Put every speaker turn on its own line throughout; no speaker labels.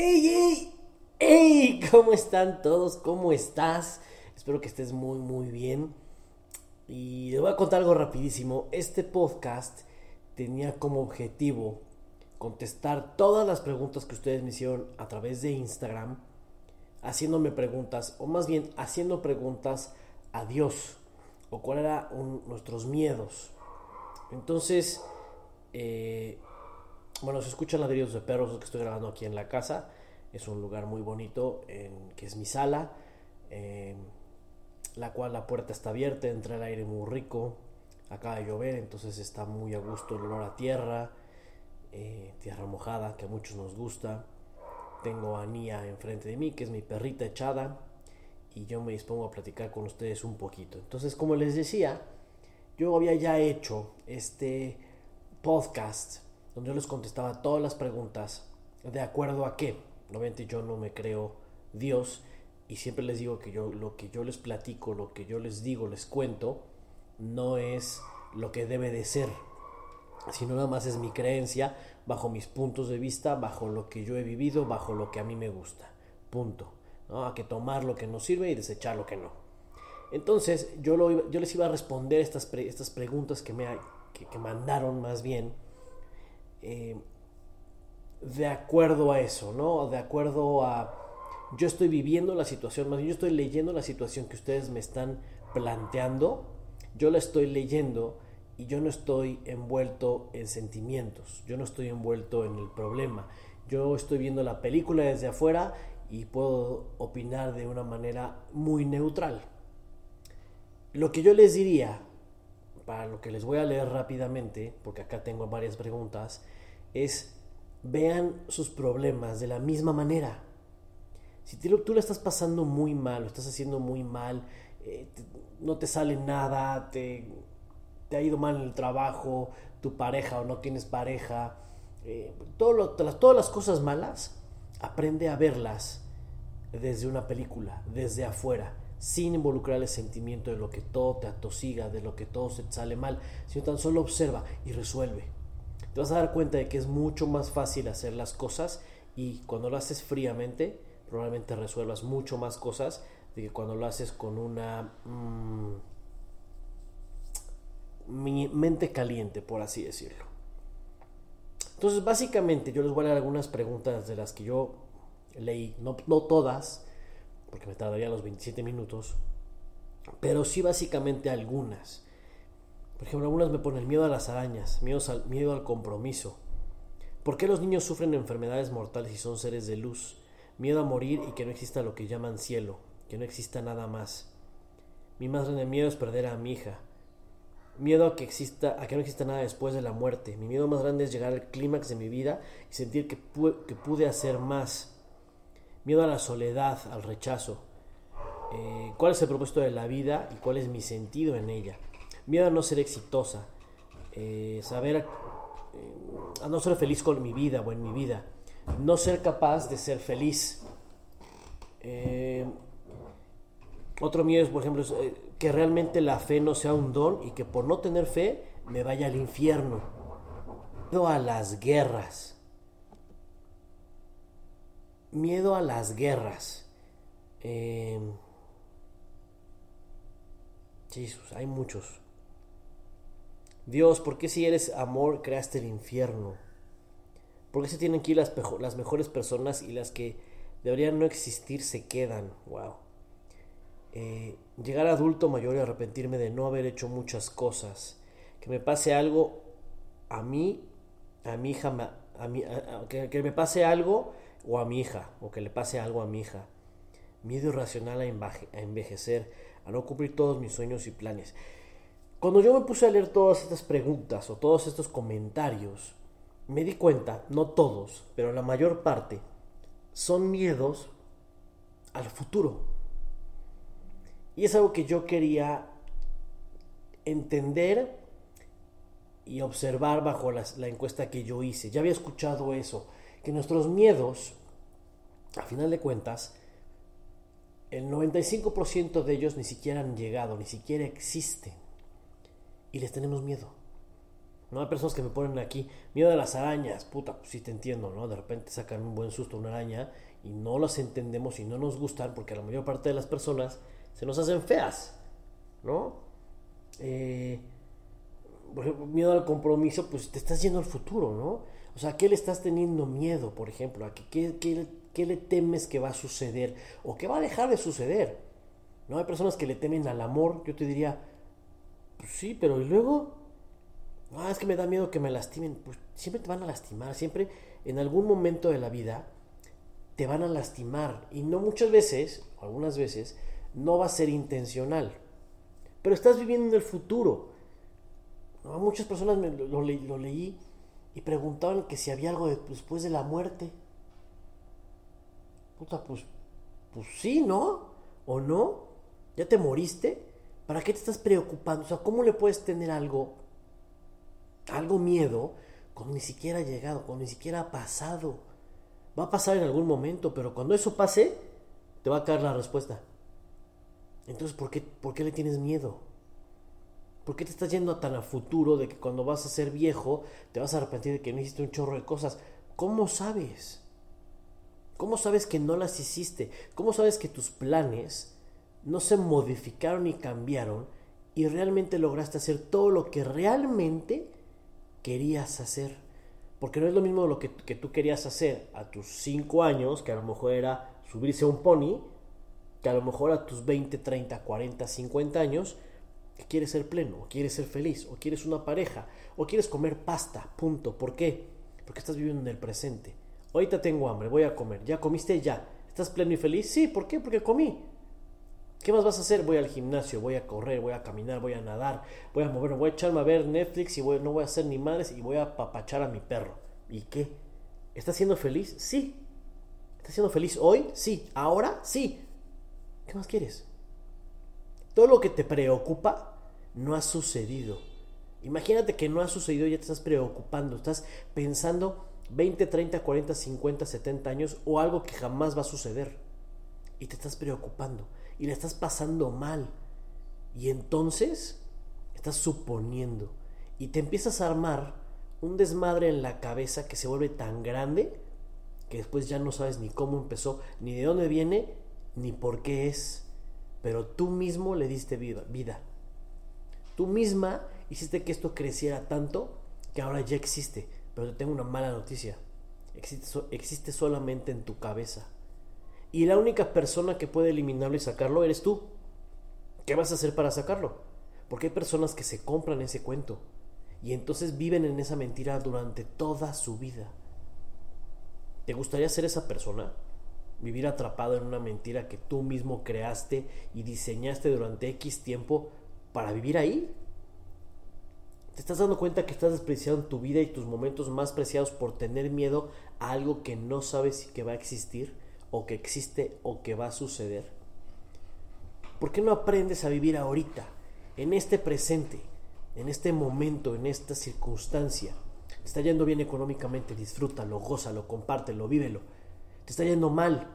¡Ey, ey! ¡Ey! ¿Cómo están todos? ¿Cómo estás? Espero que estés muy, muy bien. Y les voy a contar algo rapidísimo. Este podcast tenía como objetivo contestar todas las preguntas que ustedes me hicieron a través de Instagram, haciéndome preguntas, o más bien haciendo preguntas a Dios, o cuál eran nuestros miedos. Entonces, eh, bueno, se escuchan ladridos de perros que estoy grabando aquí en la casa. Es un lugar muy bonito, en, que es mi sala, la cual la puerta está abierta, entra el aire muy rico. Acaba de llover, entonces está muy a gusto el olor a tierra, eh, tierra mojada, que a muchos nos gusta. Tengo a Nia enfrente de mí, que es mi perrita echada, y yo me dispongo a platicar con ustedes un poquito. Entonces, como les decía, yo había ya hecho este podcast donde yo les contestaba todas las preguntas de acuerdo a qué. Obviamente yo no me creo Dios y siempre les digo que yo lo que yo les platico, lo que yo les digo, les cuento, no es lo que debe de ser, sino nada más es mi creencia bajo mis puntos de vista, bajo lo que yo he vivido, bajo lo que a mí me gusta. Punto. ¿no? Hay que tomar lo que nos sirve y desechar lo que no. Entonces yo, lo, yo les iba a responder estas, estas preguntas que me que, que mandaron más bien eh, de acuerdo a eso, ¿no? De acuerdo a... Yo estoy viviendo la situación, más bien yo estoy leyendo la situación que ustedes me están planteando, yo la estoy leyendo y yo no estoy envuelto en sentimientos, yo no estoy envuelto en el problema, yo estoy viendo la película desde afuera y puedo opinar de una manera muy neutral. Lo que yo les diría para lo que les voy a leer rápidamente, porque acá tengo varias preguntas, es vean sus problemas de la misma manera. Si tú, lo estás pasando muy mal, lo estás haciendo muy mal, eh, no te sale nada, te, ha ido mal en el trabajo, tu pareja o no tienes pareja, eh, todas las cosas malas, aprende a verlas desde una película, desde afuera sin involucrar el sentimiento de lo que todo te atosiga, de lo que todo se sale mal, sino tan solo observa y resuelve. Te vas a dar cuenta de que es mucho más fácil hacer las cosas y cuando lo haces fríamente, probablemente resuelvas mucho más cosas de que cuando lo haces con una mm, mente caliente, por así decirlo. Entonces, básicamente, yo les voy a dar algunas preguntas de las que yo leí, no todas, porque me tardaría los 27 minutos, pero sí básicamente algunas. Por ejemplo, algunas me ponen miedo a las arañas, miedo al, miedo al compromiso. ¿Por qué los niños sufren enfermedades mortales y son seres de luz? Miedo a morir y que no exista lo que llaman cielo, que no exista nada más. Mi más grande miedo es perder a mi hija. Miedo a que exista, a que no exista nada después de la muerte. Mi miedo más grande es llegar al clímax de mi vida y sentir que, que pude hacer más miedo a la soledad, al rechazo. Eh, ¿Cuál es el propósito de la vida y cuál es mi sentido en ella? Miedo a no ser exitosa, eh, saber eh, a no ser feliz con mi vida o en mi vida, no ser capaz de ser feliz. otro miedo es, por ejemplo, que realmente la fe no sea un don y que por no tener fe me vaya al infierno. Miedo a las guerras miedo a las guerras. Eh, hay muchos. Dios, ¿por qué si eres amor creaste el infierno? ¿Por qué se tienen aquí las, las mejores personas y las que deberían no existir se quedan? Wow. Eh, llegar adulto mayor y arrepentirme de no haber hecho muchas cosas. Que me pase algo a mí, a mi hija, a, mí, que me pase algo o a mi hija, o que le pase algo a mi hija. Miedo irracional a, envejecer, a no cumplir todos mis sueños y planes. Cuando yo me puse a leer todas estas preguntas o todos estos comentarios, me di cuenta, no todos, pero la mayor parte, son miedos al futuro. Y es algo que yo quería entender y observar bajo la, la encuesta que yo hice. Ya había escuchado eso que nuestros miedos, a final de cuentas, el 95% de ellos ni siquiera han llegado, ni siquiera existen. Y les tenemos miedo. No hay personas que me ponen aquí miedo a las arañas, puta, pues sí te entiendo, ¿no? De repente sacan un buen susto a una araña y no las entendemos y no nos gustan porque la mayor parte de las personas se nos hacen feas, ¿no? Eh, miedo al compromiso, pues te estás yendo al futuro, ¿no? O sea, ¿a qué le estás teniendo miedo, por ejemplo? ¿A qué, qué, le temes que va a suceder o qué va a dejar de suceder? ¿No? Hay personas que le temen al amor, yo te diría, pues sí, pero ¿y luego? Ah, es que me da miedo que me lastimen. Pues siempre te van a lastimar, siempre en algún momento de la vida te van a lastimar. Y no muchas veces, o algunas veces, no va a ser intencional. Pero estás viviendo en el futuro. Muchas personas me, lo, leí y preguntaban que si había algo después de la muerte. Puta, pues, pues sí, ¿no? ¿O no? ¿Ya te moriste? ¿Para qué te estás preocupando? O sea, ¿cómo le puedes tener algo, algo miedo, cuando ni siquiera ha llegado, cuando ni siquiera ha pasado? Va a pasar en algún momento, pero cuando eso pase, te va a caer la respuesta. Entonces, ¿por qué, por qué le tienes miedo? ¿Por qué te estás yendo tan a futuro de que cuando vas a ser viejo te vas a arrepentir de que no hiciste un chorro de cosas? ¿Cómo sabes? ¿Cómo sabes que no las hiciste? ¿Cómo sabes que tus planes no se modificaron y cambiaron y realmente lograste hacer todo lo que realmente querías hacer? Porque no es lo mismo lo que, que tú querías hacer a tus 5 años, que a lo mejor era subirse a un pony, que a lo mejor a tus 20, 30, 40, 50 años quieres ser pleno, o quieres ser feliz, o quieres una pareja, o quieres comer pasta, punto. ¿Por qué? Porque estás viviendo en el presente. Ahorita tengo hambre, voy a comer. ¿Ya comiste? Ya. ¿Estás pleno y feliz? Sí, ¿por qué? Porque comí. ¿Qué más vas a hacer? Voy al gimnasio, voy a correr, voy a caminar, voy a nadar, voy a moverme, voy a echarme a ver Netflix y no voy a hacer ni madres y voy a papachar a mi perro. ¿Y qué? ¿Estás siendo feliz? Sí. ¿Estás siendo feliz hoy? Sí. ¿Ahora? Sí. ¿Qué más quieres? Todo lo que te preocupa no ha sucedido. Imagínate que no ha sucedido y ya te estás preocupando, estás pensando 20, 30, 40, 50, 70 años o algo que jamás va a suceder. Y te estás preocupando y le estás pasando mal. Y entonces estás suponiendo y te empiezas a armar un desmadre en la cabeza que se vuelve tan grande que después ya no sabes ni cómo empezó, ni de dónde viene, ni por qué es pero tú mismo le diste vida. Tú misma hiciste que esto creciera tanto que ahora ya existe. Pero te tengo una mala noticia. Existe, existe solamente en tu cabeza. Y la única persona que puede eliminarlo y sacarlo eres tú. ¿Qué vas a hacer para sacarlo? Porque hay personas que se compran ese cuento y entonces viven en esa mentira durante toda su vida. ¿Te gustaría ser esa persona? Vivir atrapado en una mentira que tú mismo creaste y diseñaste durante X tiempo para vivir ahí? ¿Te estás dando cuenta que estás despreciando tu vida y tus momentos más preciados por tener miedo a algo que no sabes si que va a existir o que existe o que va a suceder? ¿Por qué no aprendes a vivir ahorita, en este presente, en este momento, en esta circunstancia? Está yendo bien económicamente, disfrútalo, gózalo, compártelo, vívelo te está yendo mal,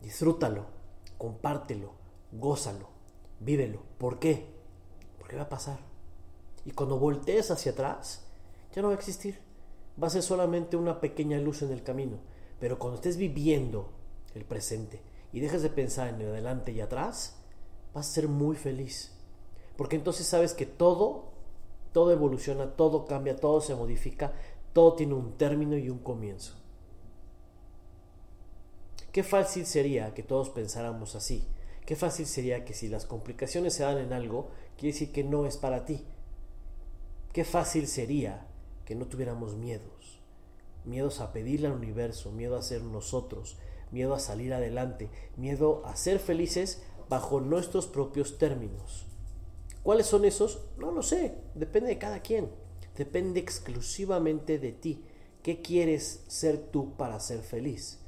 disfrútalo, compártelo, gózalo, vívelo. ¿Por qué? Porque va a pasar. Y cuando voltees hacia atrás, ya no va a existir. Va a ser solamente una pequeña luz en el camino. Pero cuando estés viviendo el presente y dejes de pensar en el adelante y atrás, vas a ser muy feliz. Porque entonces sabes que todo, todo evoluciona, todo cambia, todo se modifica, todo tiene un término y un comienzo. Qué fácil sería que todos pensáramos así. Qué fácil sería que si las complicaciones se dan en algo, quiere decir que no es para ti. Qué fácil sería que no tuviéramos miedos. Miedos a pedirle al universo, miedo a ser nosotros, miedo a salir adelante, miedo a ser felices bajo nuestros propios términos. ¿Cuáles son esos? No lo sé, depende de cada quien. Depende exclusivamente de ti. ¿Qué quieres ser tú para ser feliz?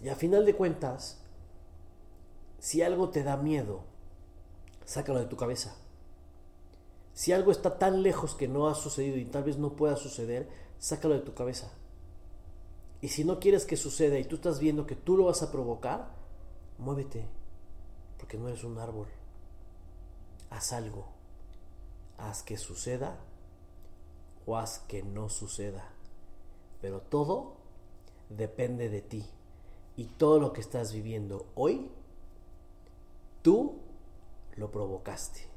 Y a final de cuentas, si algo te da miedo, sácalo de tu cabeza. Si algo está tan lejos que no ha sucedido y tal vez no pueda suceder, sácalo de tu cabeza. Y si no quieres que suceda y tú estás viendo que tú lo vas a provocar, muévete, porque no eres un árbol. Haz algo. Haz que suceda o haz que no suceda. Pero todo depende de ti. Y todo lo que estás viviendo hoy, tú lo provocaste.